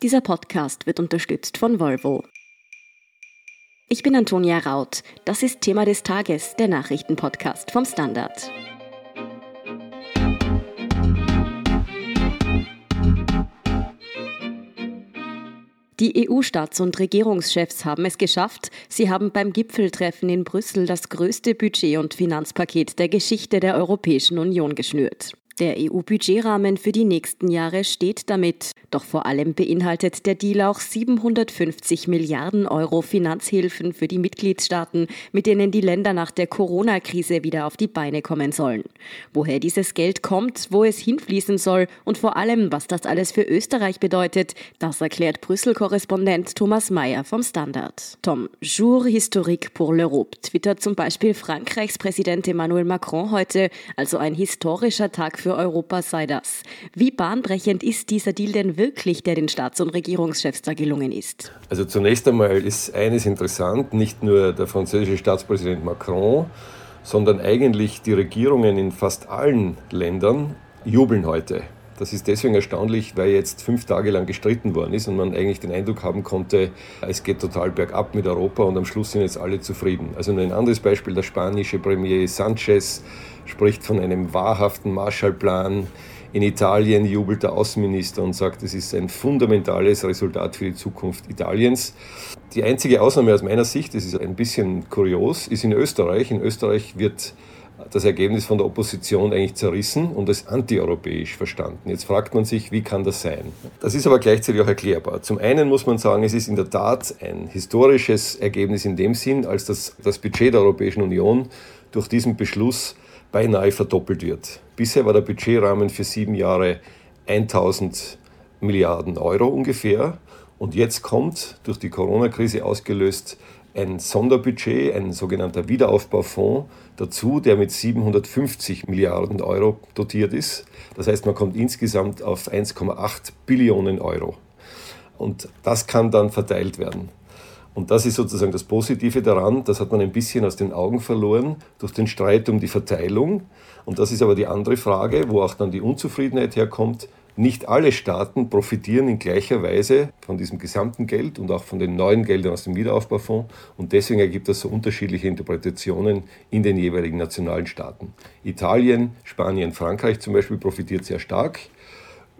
Dieser Podcast wird unterstützt von Volvo. Ich bin Antonia Raut. Das ist Thema des Tages, der Nachrichtenpodcast vom Standard. Die EU-Staats- und Regierungschefs haben es geschafft. Sie haben beim Gipfeltreffen in Brüssel das größte Budget- und Finanzpaket der Geschichte der Europäischen Union geschnürt. Der EU-Budgetrahmen für die nächsten Jahre steht damit. Doch vor allem beinhaltet der Deal auch 750 Milliarden Euro Finanzhilfen für die Mitgliedstaaten, mit denen die Länder nach der Corona-Krise wieder auf die Beine kommen sollen. Woher dieses Geld kommt, wo es hinfließen soll und vor allem, was das alles für Österreich bedeutet, das erklärt Brüssel-Korrespondent Thomas Mayer vom Standard. Tom, Jour historique pour l'Europe, twittert zum Beispiel Frankreichs Präsident Emmanuel Macron heute, also ein historischer Tag für für Europa sei das. Wie bahnbrechend ist dieser Deal denn wirklich, der den Staats- und Regierungschefs da gelungen ist? Also zunächst einmal ist eines interessant, nicht nur der französische Staatspräsident Macron, sondern eigentlich die Regierungen in fast allen Ländern jubeln heute. Das ist deswegen erstaunlich, weil jetzt fünf Tage lang gestritten worden ist und man eigentlich den Eindruck haben konnte, es geht total bergab mit Europa und am Schluss sind jetzt alle zufrieden. Also nur ein anderes Beispiel, der spanische Premier Sanchez spricht von einem wahrhaften Marshallplan. In Italien jubelt der Außenminister und sagt, es ist ein fundamentales Resultat für die Zukunft Italiens. Die einzige Ausnahme aus meiner Sicht, das ist ein bisschen kurios, ist in Österreich. In Österreich wird das Ergebnis von der Opposition eigentlich zerrissen und als antieuropäisch verstanden. Jetzt fragt man sich, wie kann das sein? Das ist aber gleichzeitig auch erklärbar. Zum einen muss man sagen, es ist in der Tat ein historisches Ergebnis in dem Sinn, als das, das Budget der Europäischen Union durch diesen Beschluss beinahe verdoppelt wird. Bisher war der Budgetrahmen für sieben Jahre 1000 Milliarden Euro ungefähr. Und jetzt kommt durch die Corona-Krise ausgelöst ein Sonderbudget, ein sogenannter Wiederaufbaufonds dazu, der mit 750 Milliarden Euro dotiert ist. Das heißt, man kommt insgesamt auf 1,8 Billionen Euro. Und das kann dann verteilt werden. Und das ist sozusagen das Positive daran, das hat man ein bisschen aus den Augen verloren durch den Streit um die Verteilung. Und das ist aber die andere Frage, wo auch dann die Unzufriedenheit herkommt. Nicht alle Staaten profitieren in gleicher Weise von diesem gesamten Geld und auch von den neuen Geldern aus dem Wiederaufbaufonds. Und deswegen ergibt das so unterschiedliche Interpretationen in den jeweiligen nationalen Staaten. Italien, Spanien, Frankreich zum Beispiel profitiert sehr stark.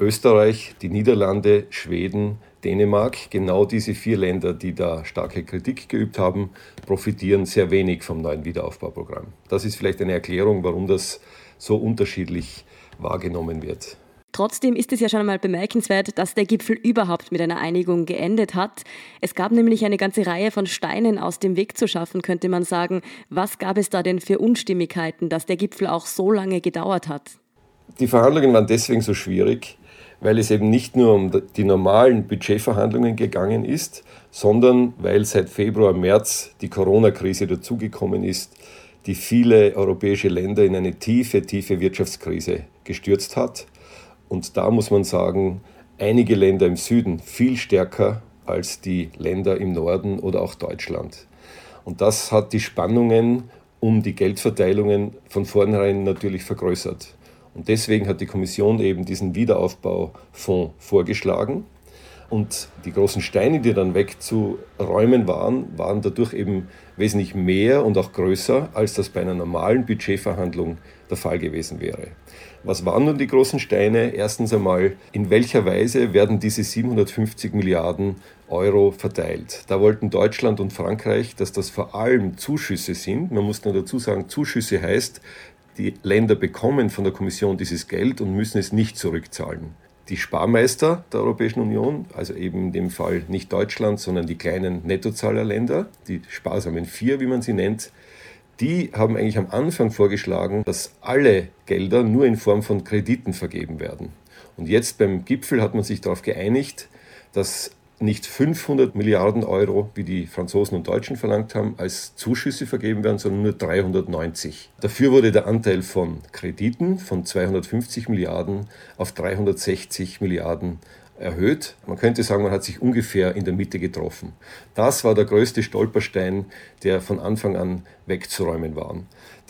Österreich, die Niederlande, Schweden, Dänemark, genau diese vier Länder, die da starke Kritik geübt haben, profitieren sehr wenig vom neuen Wiederaufbauprogramm. Das ist vielleicht eine Erklärung, warum das so unterschiedlich wahrgenommen wird. Trotzdem ist es ja schon einmal bemerkenswert, dass der Gipfel überhaupt mit einer Einigung geendet hat. Es gab nämlich eine ganze Reihe von Steinen aus dem Weg zu schaffen, könnte man sagen. Was gab es da denn für Unstimmigkeiten, dass der Gipfel auch so lange gedauert hat? Die Verhandlungen waren deswegen so schwierig, weil es eben nicht nur um die normalen Budgetverhandlungen gegangen ist, sondern weil seit Februar, März die Corona-Krise dazugekommen ist, die viele europäische Länder in eine tiefe, tiefe Wirtschaftskrise gestürzt hat. Und da muss man sagen, einige Länder im Süden viel stärker als die Länder im Norden oder auch Deutschland. Und das hat die Spannungen um die Geldverteilungen von vornherein natürlich vergrößert. Und deswegen hat die Kommission eben diesen Wiederaufbaufonds vorgeschlagen. Und die großen Steine, die dann wegzuräumen waren, waren dadurch eben wesentlich mehr und auch größer, als das bei einer normalen Budgetverhandlung der Fall gewesen wäre. Was waren nun die großen Steine? Erstens einmal, in welcher Weise werden diese 750 Milliarden Euro verteilt? Da wollten Deutschland und Frankreich, dass das vor allem Zuschüsse sind. Man muss nur dazu sagen, Zuschüsse heißt, die Länder bekommen von der Kommission dieses Geld und müssen es nicht zurückzahlen. Die Sparmeister der Europäischen Union, also eben in dem Fall nicht Deutschland, sondern die kleinen Nettozahlerländer, die sparsamen vier, wie man sie nennt, die haben eigentlich am Anfang vorgeschlagen, dass alle Gelder nur in Form von Krediten vergeben werden. Und jetzt beim Gipfel hat man sich darauf geeinigt, dass nicht 500 Milliarden Euro, wie die Franzosen und Deutschen verlangt haben, als Zuschüsse vergeben werden, sondern nur 390. Dafür wurde der Anteil von Krediten von 250 Milliarden auf 360 Milliarden erhöht. Man könnte sagen, man hat sich ungefähr in der Mitte getroffen. Das war der größte Stolperstein, der von Anfang an wegzuräumen war.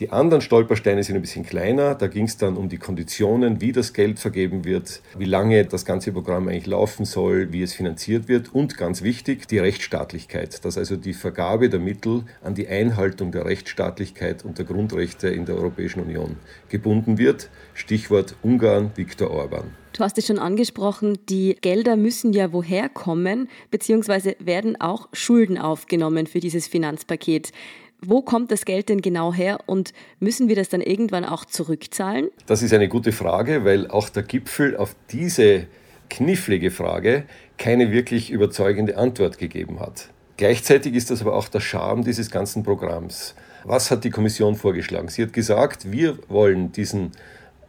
Die anderen Stolpersteine sind ein bisschen kleiner. Da ging es dann um die Konditionen, wie das Geld vergeben wird, wie lange das ganze Programm eigentlich laufen soll, wie es finanziert wird und ganz wichtig, die Rechtsstaatlichkeit, dass also die Vergabe der Mittel an die Einhaltung der Rechtsstaatlichkeit und der Grundrechte in der Europäischen Union gebunden wird. Stichwort Ungarn, Viktor Orban. Du hast es schon angesprochen, die Gelder müssen ja woher kommen, beziehungsweise werden auch Schulden aufgenommen für dieses Finanzpaket. Wo kommt das Geld denn genau her und müssen wir das dann irgendwann auch zurückzahlen? Das ist eine gute Frage, weil auch der Gipfel auf diese knifflige Frage keine wirklich überzeugende Antwort gegeben hat. Gleichzeitig ist das aber auch der Charme dieses ganzen Programms. Was hat die Kommission vorgeschlagen? Sie hat gesagt, wir wollen diesen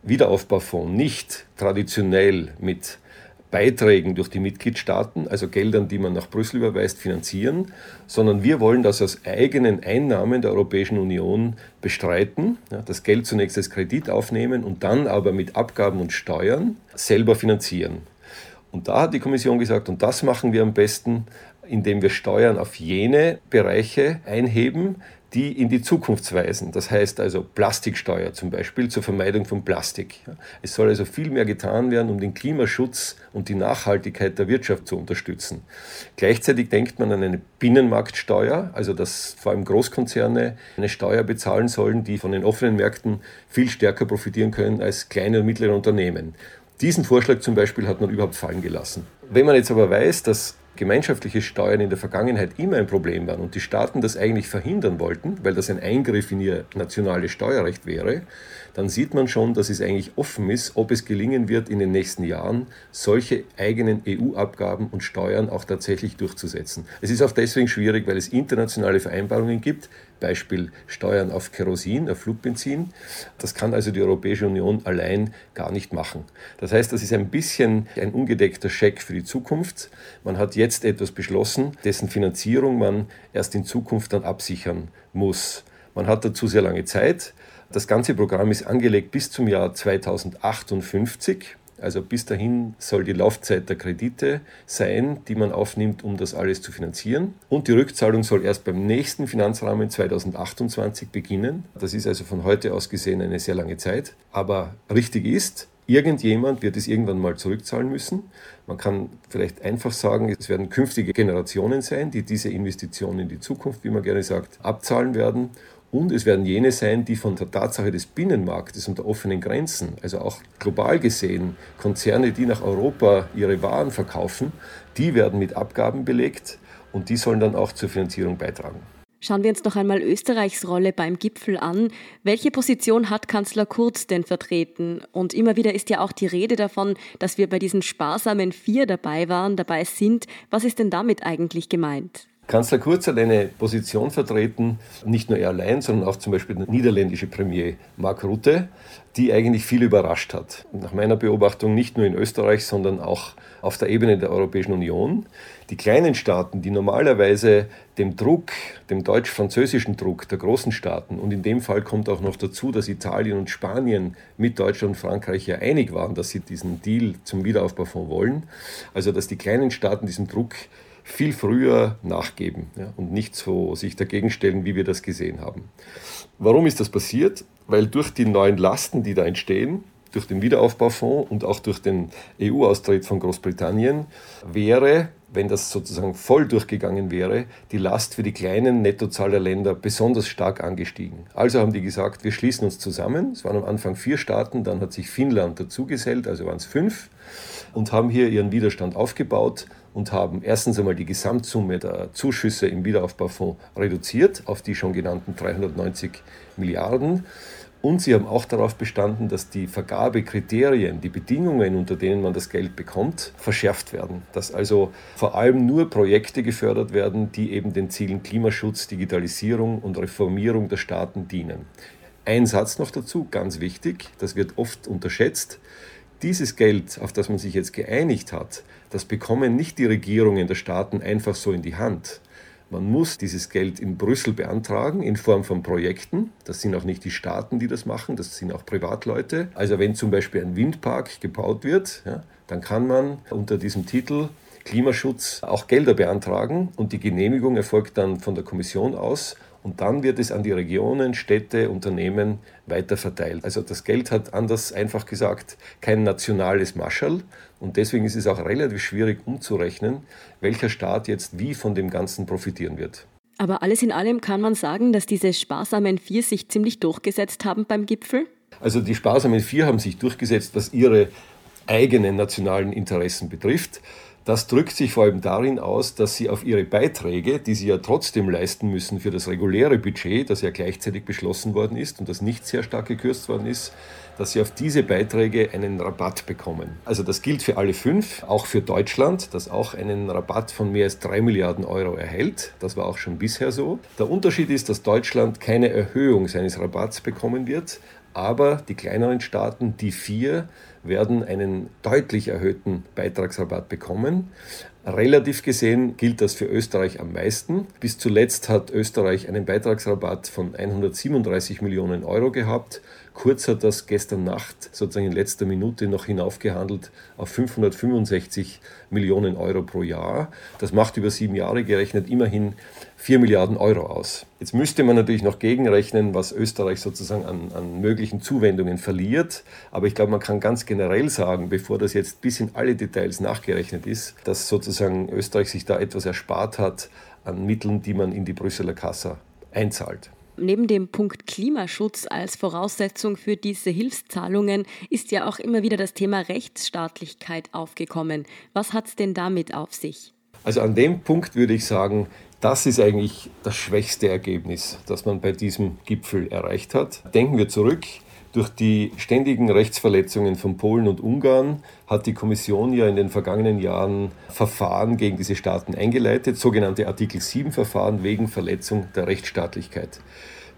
Wiederaufbaufonds nicht traditionell mit Beiträgen durch die Mitgliedstaaten, also Geldern, die man nach Brüssel überweist, finanzieren, sondern wir wollen das aus eigenen Einnahmen der Europäischen Union bestreiten, ja, das Geld zunächst als Kredit aufnehmen und dann aber mit Abgaben und Steuern selber finanzieren. Und da hat die Kommission gesagt, und das machen wir am besten, indem wir Steuern auf jene Bereiche einheben, die in die Zukunft weisen. Das heißt also Plastiksteuer zum Beispiel zur Vermeidung von Plastik. Es soll also viel mehr getan werden, um den Klimaschutz und die Nachhaltigkeit der Wirtschaft zu unterstützen. Gleichzeitig denkt man an eine Binnenmarktsteuer, also dass vor allem Großkonzerne eine Steuer bezahlen sollen, die von den offenen Märkten viel stärker profitieren können als kleine und mittlere Unternehmen. Diesen Vorschlag zum Beispiel hat man überhaupt fallen gelassen. Wenn man jetzt aber weiß, dass gemeinschaftliche Steuern in der Vergangenheit immer ein Problem waren und die Staaten das eigentlich verhindern wollten, weil das ein Eingriff in ihr nationales Steuerrecht wäre, dann sieht man schon, dass es eigentlich offen ist, ob es gelingen wird, in den nächsten Jahren solche eigenen EU-Abgaben und Steuern auch tatsächlich durchzusetzen. Es ist auch deswegen schwierig, weil es internationale Vereinbarungen gibt, Beispiel Steuern auf Kerosin, auf Flugbenzin. Das kann also die Europäische Union allein gar nicht machen. Das heißt, das ist ein bisschen ein ungedeckter Scheck für die Zukunft. Man hat jetzt etwas beschlossen, dessen Finanzierung man erst in Zukunft dann absichern muss. Man hat dazu sehr lange Zeit. Das ganze Programm ist angelegt bis zum Jahr 2058. Also bis dahin soll die Laufzeit der Kredite sein, die man aufnimmt, um das alles zu finanzieren. Und die Rückzahlung soll erst beim nächsten Finanzrahmen 2028 beginnen. Das ist also von heute aus gesehen eine sehr lange Zeit. Aber richtig ist, Irgendjemand wird es irgendwann mal zurückzahlen müssen. Man kann vielleicht einfach sagen, es werden künftige Generationen sein, die diese Investitionen in die Zukunft, wie man gerne sagt, abzahlen werden. Und es werden jene sein, die von der Tatsache des Binnenmarktes und der offenen Grenzen, also auch global gesehen, Konzerne, die nach Europa ihre Waren verkaufen, die werden mit Abgaben belegt und die sollen dann auch zur Finanzierung beitragen. Schauen wir uns noch einmal Österreichs Rolle beim Gipfel an. Welche Position hat Kanzler Kurz denn vertreten? Und immer wieder ist ja auch die Rede davon, dass wir bei diesen sparsamen vier dabei waren, dabei sind. Was ist denn damit eigentlich gemeint? Kanzler Kurz hat eine Position vertreten, nicht nur er allein, sondern auch zum Beispiel der niederländische Premier Mark Rutte, die eigentlich viel überrascht hat. Nach meiner Beobachtung nicht nur in Österreich, sondern auch auf der Ebene der Europäischen Union. Die kleinen Staaten, die normalerweise dem Druck, dem deutsch-französischen Druck der großen Staaten, und in dem Fall kommt auch noch dazu, dass Italien und Spanien mit Deutschland und Frankreich ja einig waren, dass sie diesen Deal zum Wiederaufbaufonds wollen, also dass die kleinen Staaten diesem Druck viel früher nachgeben ja, und nicht so sich dagegen stellen, wie wir das gesehen haben. Warum ist das passiert? Weil durch die neuen Lasten, die da entstehen, durch den Wiederaufbaufonds und auch durch den EU-Austritt von Großbritannien, wäre, wenn das sozusagen voll durchgegangen wäre, die Last für die kleinen Nettozahlerländer besonders stark angestiegen. Also haben die gesagt, wir schließen uns zusammen. Es waren am Anfang vier Staaten, dann hat sich Finnland dazugesellt, also waren es fünf, und haben hier ihren Widerstand aufgebaut und haben erstens einmal die Gesamtsumme der Zuschüsse im Wiederaufbaufonds reduziert auf die schon genannten 390 Milliarden. Und sie haben auch darauf bestanden, dass die Vergabekriterien, die Bedingungen, unter denen man das Geld bekommt, verschärft werden. Dass also vor allem nur Projekte gefördert werden, die eben den Zielen Klimaschutz, Digitalisierung und Reformierung der Staaten dienen. Ein Satz noch dazu, ganz wichtig, das wird oft unterschätzt. Dieses Geld, auf das man sich jetzt geeinigt hat, das bekommen nicht die Regierungen der Staaten einfach so in die Hand. Man muss dieses Geld in Brüssel beantragen in Form von Projekten. Das sind auch nicht die Staaten, die das machen, das sind auch Privatleute. Also wenn zum Beispiel ein Windpark gebaut wird, ja, dann kann man unter diesem Titel Klimaschutz auch Gelder beantragen und die Genehmigung erfolgt dann von der Kommission aus und dann wird es an die Regionen, Städte, Unternehmen weiterverteilt. Also das Geld hat anders einfach gesagt kein nationales Marschall und deswegen ist es auch relativ schwierig umzurechnen, welcher Staat jetzt wie von dem Ganzen profitieren wird. Aber alles in allem kann man sagen, dass diese sparsamen Vier sich ziemlich durchgesetzt haben beim Gipfel? Also die sparsamen Vier haben sich durchgesetzt, was ihre eigenen nationalen Interessen betrifft. Das drückt sich vor allem darin aus, dass sie auf ihre Beiträge, die sie ja trotzdem leisten müssen für das reguläre Budget, das ja gleichzeitig beschlossen worden ist und das nicht sehr stark gekürzt worden ist, dass sie auf diese Beiträge einen Rabatt bekommen. Also das gilt für alle fünf, auch für Deutschland, das auch einen Rabatt von mehr als drei Milliarden Euro erhält. Das war auch schon bisher so. Der Unterschied ist, dass Deutschland keine Erhöhung seines Rabatts bekommen wird, aber die kleineren Staaten, die vier, werden einen deutlich erhöhten Beitragsrabatt bekommen. Relativ gesehen gilt das für Österreich am meisten. Bis zuletzt hat Österreich einen Beitragsrabatt von 137 Millionen Euro gehabt. Kurz hat das gestern Nacht sozusagen in letzter Minute noch hinaufgehandelt auf 565 Millionen Euro pro Jahr. Das macht über sieben Jahre gerechnet immerhin 4 Milliarden Euro aus. Jetzt müsste man natürlich noch gegenrechnen, was Österreich sozusagen an, an möglichen Zuwendungen verliert. Aber ich glaube, man kann ganz generell sagen, bevor das jetzt bis in alle Details nachgerechnet ist, dass sozusagen Österreich sich da etwas erspart hat an Mitteln, die man in die Brüsseler Kasse einzahlt. Neben dem Punkt Klimaschutz als Voraussetzung für diese Hilfszahlungen ist ja auch immer wieder das Thema Rechtsstaatlichkeit aufgekommen. Was hat es denn damit auf sich? Also an dem Punkt würde ich sagen, das ist eigentlich das schwächste Ergebnis, das man bei diesem Gipfel erreicht hat. Denken wir zurück. Durch die ständigen Rechtsverletzungen von Polen und Ungarn hat die Kommission ja in den vergangenen Jahren Verfahren gegen diese Staaten eingeleitet, sogenannte Artikel 7 Verfahren wegen Verletzung der Rechtsstaatlichkeit.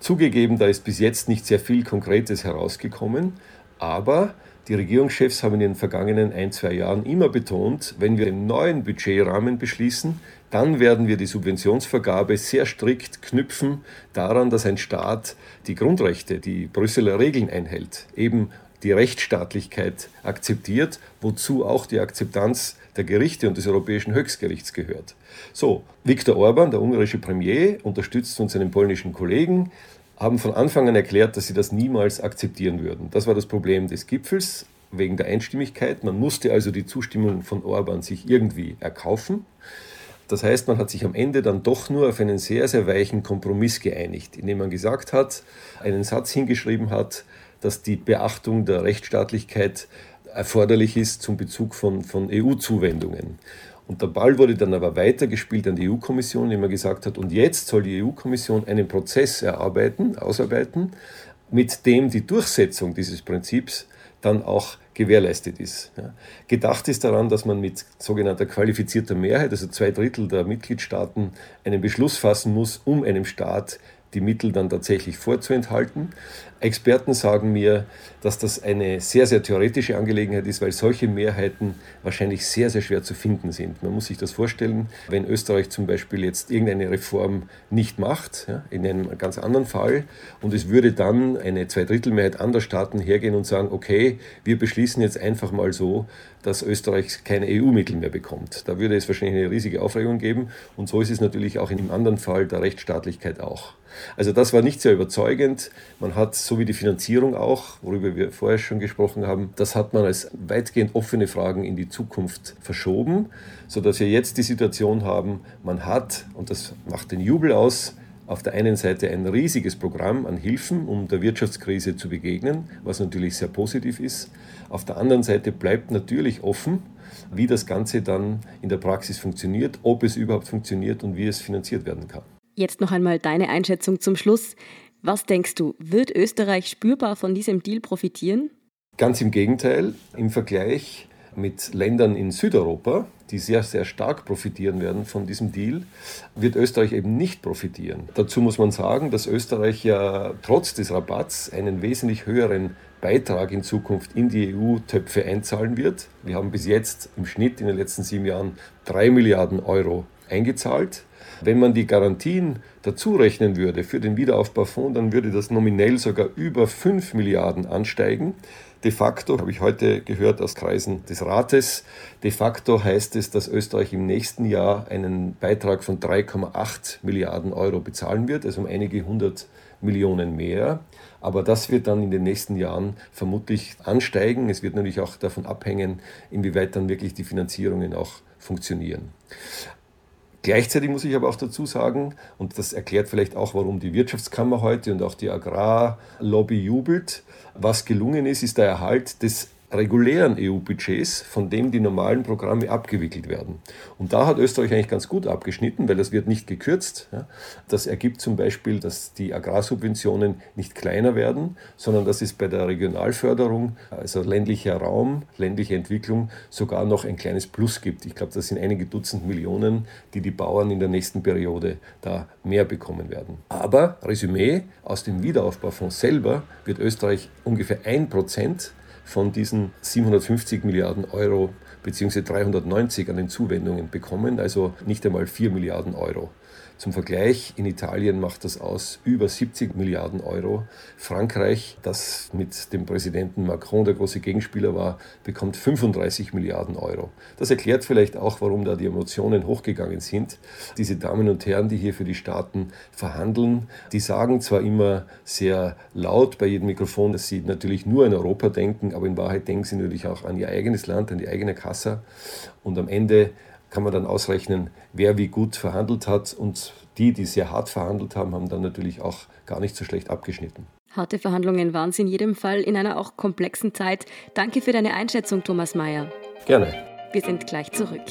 Zugegeben, da ist bis jetzt nicht sehr viel Konkretes herausgekommen, aber die Regierungschefs haben in den vergangenen ein, zwei Jahren immer betont, wenn wir einen neuen Budgetrahmen beschließen, dann werden wir die Subventionsvergabe sehr strikt knüpfen daran, dass ein Staat die Grundrechte, die Brüsseler Regeln einhält, eben die Rechtsstaatlichkeit akzeptiert, wozu auch die Akzeptanz der Gerichte und des Europäischen Höchstgerichts gehört. So, Viktor Orban, der ungarische Premier, unterstützt von seinen polnischen Kollegen, haben von Anfang an erklärt, dass sie das niemals akzeptieren würden. Das war das Problem des Gipfels wegen der Einstimmigkeit. Man musste also die Zustimmung von Orban sich irgendwie erkaufen. Das heißt, man hat sich am Ende dann doch nur auf einen sehr, sehr weichen Kompromiss geeinigt, indem man gesagt hat, einen Satz hingeschrieben hat, dass die Beachtung der Rechtsstaatlichkeit erforderlich ist zum Bezug von, von EU-Zuwendungen. Und der Ball wurde dann aber weitergespielt an die EU-Kommission, indem man gesagt hat, und jetzt soll die EU-Kommission einen Prozess erarbeiten, ausarbeiten, mit dem die Durchsetzung dieses Prinzips dann auch gewährleistet ist. Ja. Gedacht ist daran, dass man mit sogenannter qualifizierter Mehrheit, also zwei Drittel der Mitgliedstaaten, einen Beschluss fassen muss, um einem Staat die Mittel dann tatsächlich vorzuenthalten. Experten sagen mir, dass das eine sehr, sehr theoretische Angelegenheit ist, weil solche Mehrheiten wahrscheinlich sehr, sehr schwer zu finden sind. Man muss sich das vorstellen, wenn Österreich zum Beispiel jetzt irgendeine Reform nicht macht, ja, in einem ganz anderen Fall, und es würde dann eine Zweidrittelmehrheit anderer Staaten hergehen und sagen, okay, wir beschließen jetzt einfach mal so, dass Österreich keine EU-Mittel mehr bekommt. Da würde es wahrscheinlich eine riesige Aufregung geben. Und so ist es natürlich auch in dem anderen Fall der Rechtsstaatlichkeit auch. Also das war nicht sehr überzeugend. Man hat, so wie die Finanzierung auch, worüber wir vorher schon gesprochen haben, das hat man als weitgehend offene Fragen in die Zukunft verschoben, sodass wir jetzt die Situation haben, man hat, und das macht den Jubel aus, auf der einen Seite ein riesiges Programm an Hilfen, um der Wirtschaftskrise zu begegnen, was natürlich sehr positiv ist. Auf der anderen Seite bleibt natürlich offen, wie das Ganze dann in der Praxis funktioniert, ob es überhaupt funktioniert und wie es finanziert werden kann. Jetzt noch einmal deine Einschätzung zum Schluss. Was denkst du, wird Österreich spürbar von diesem Deal profitieren? Ganz im Gegenteil. Im Vergleich mit Ländern in Südeuropa, die sehr, sehr stark profitieren werden von diesem Deal, wird Österreich eben nicht profitieren. Dazu muss man sagen, dass Österreich ja trotz des Rabatts einen wesentlich höheren Beitrag in Zukunft in die EU-Töpfe einzahlen wird. Wir haben bis jetzt im Schnitt in den letzten sieben Jahren drei Milliarden Euro eingezahlt. Wenn man die Garantien dazu rechnen würde für den Wiederaufbaufonds, dann würde das nominell sogar über 5 Milliarden ansteigen. De facto, habe ich heute gehört aus Kreisen des Rates, de facto heißt es, dass Österreich im nächsten Jahr einen Beitrag von 3,8 Milliarden Euro bezahlen wird, also um einige hundert Millionen mehr. Aber das wird dann in den nächsten Jahren vermutlich ansteigen. Es wird natürlich auch davon abhängen, inwieweit dann wirklich die Finanzierungen auch funktionieren. Gleichzeitig muss ich aber auch dazu sagen, und das erklärt vielleicht auch, warum die Wirtschaftskammer heute und auch die Agrarlobby jubelt, was gelungen ist, ist der Erhalt des regulären EU-Budgets, von dem die normalen Programme abgewickelt werden. Und da hat Österreich eigentlich ganz gut abgeschnitten, weil das wird nicht gekürzt. Das ergibt zum Beispiel, dass die Agrarsubventionen nicht kleiner werden, sondern dass es bei der Regionalförderung, also ländlicher Raum, ländliche Entwicklung, sogar noch ein kleines Plus gibt. Ich glaube, das sind einige Dutzend Millionen, die die Bauern in der nächsten Periode da mehr bekommen werden. Aber Resümee, aus dem Wiederaufbaufonds selber wird Österreich ungefähr ein Prozent von diesen 750 Milliarden Euro bzw. 390 an den Zuwendungen bekommen, also nicht einmal 4 Milliarden Euro. Zum Vergleich, in Italien macht das aus über 70 Milliarden Euro. Frankreich, das mit dem Präsidenten Macron der große Gegenspieler war, bekommt 35 Milliarden Euro. Das erklärt vielleicht auch, warum da die Emotionen hochgegangen sind. Diese Damen und Herren, die hier für die Staaten verhandeln, die sagen zwar immer sehr laut bei jedem Mikrofon, dass sie natürlich nur an Europa denken, aber in Wahrheit denken sie natürlich auch an ihr eigenes Land, an die eigene Kasse. Und am Ende kann man dann ausrechnen, wer wie gut verhandelt hat. Und die, die sehr hart verhandelt haben, haben dann natürlich auch gar nicht so schlecht abgeschnitten. Harte Verhandlungen waren es in jedem Fall in einer auch komplexen Zeit. Danke für deine Einschätzung, Thomas Mayer. Gerne. Wir sind gleich zurück.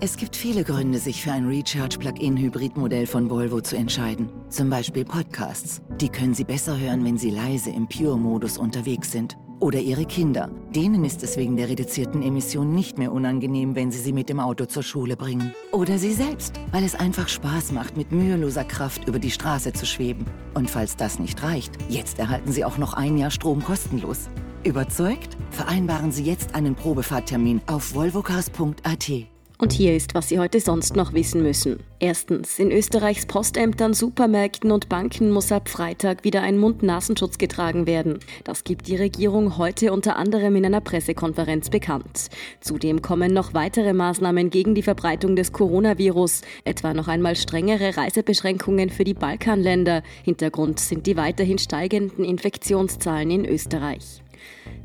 Es gibt viele Gründe, sich für ein Recharge-Plug-in-Hybrid-Modell von Volvo zu entscheiden. Zum Beispiel Podcasts. Die können Sie besser hören, wenn Sie leise im Pure-Modus unterwegs sind. Oder Ihre Kinder. Denen ist es wegen der reduzierten Emissionen nicht mehr unangenehm, wenn Sie sie mit dem Auto zur Schule bringen. Oder Sie selbst, weil es einfach Spaß macht, mit müheloser Kraft über die Straße zu schweben. Und falls das nicht reicht, jetzt erhalten Sie auch noch ein Jahr Strom kostenlos. Überzeugt? Vereinbaren Sie jetzt einen Probefahrttermin auf volvocars.at. Und hier ist, was Sie heute sonst noch wissen müssen. Erstens, in Österreichs Postämtern, Supermärkten und Banken muss ab Freitag wieder ein Mund-Nasenschutz getragen werden. Das gibt die Regierung heute unter anderem in einer Pressekonferenz bekannt. Zudem kommen noch weitere Maßnahmen gegen die Verbreitung des Coronavirus, etwa noch einmal strengere Reisebeschränkungen für die Balkanländer. Hintergrund sind die weiterhin steigenden Infektionszahlen in Österreich.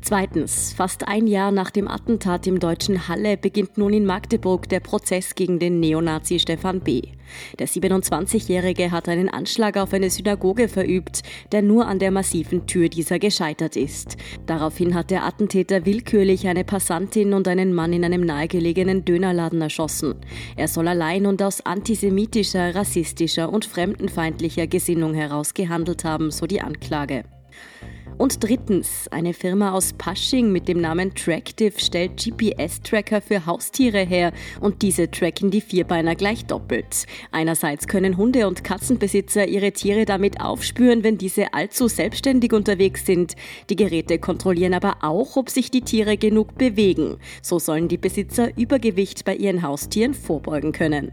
Zweitens, fast ein Jahr nach dem Attentat im deutschen Halle beginnt nun in Magdeburg der Prozess gegen den Neonazi Stefan B. Der 27-Jährige hat einen Anschlag auf eine Synagoge verübt, der nur an der massiven Tür dieser gescheitert ist. Daraufhin hat der Attentäter willkürlich eine Passantin und einen Mann in einem nahegelegenen Dönerladen erschossen. Er soll allein und aus antisemitischer, rassistischer und fremdenfeindlicher Gesinnung heraus gehandelt haben, so die Anklage. Und drittens, eine Firma aus Pasching mit dem Namen Tractive stellt GPS-Tracker für Haustiere her und diese tracken die Vierbeiner gleich doppelt. Einerseits können Hunde- und Katzenbesitzer ihre Tiere damit aufspüren, wenn diese allzu selbstständig unterwegs sind. Die Geräte kontrollieren aber auch, ob sich die Tiere genug bewegen. So sollen die Besitzer Übergewicht bei ihren Haustieren vorbeugen können.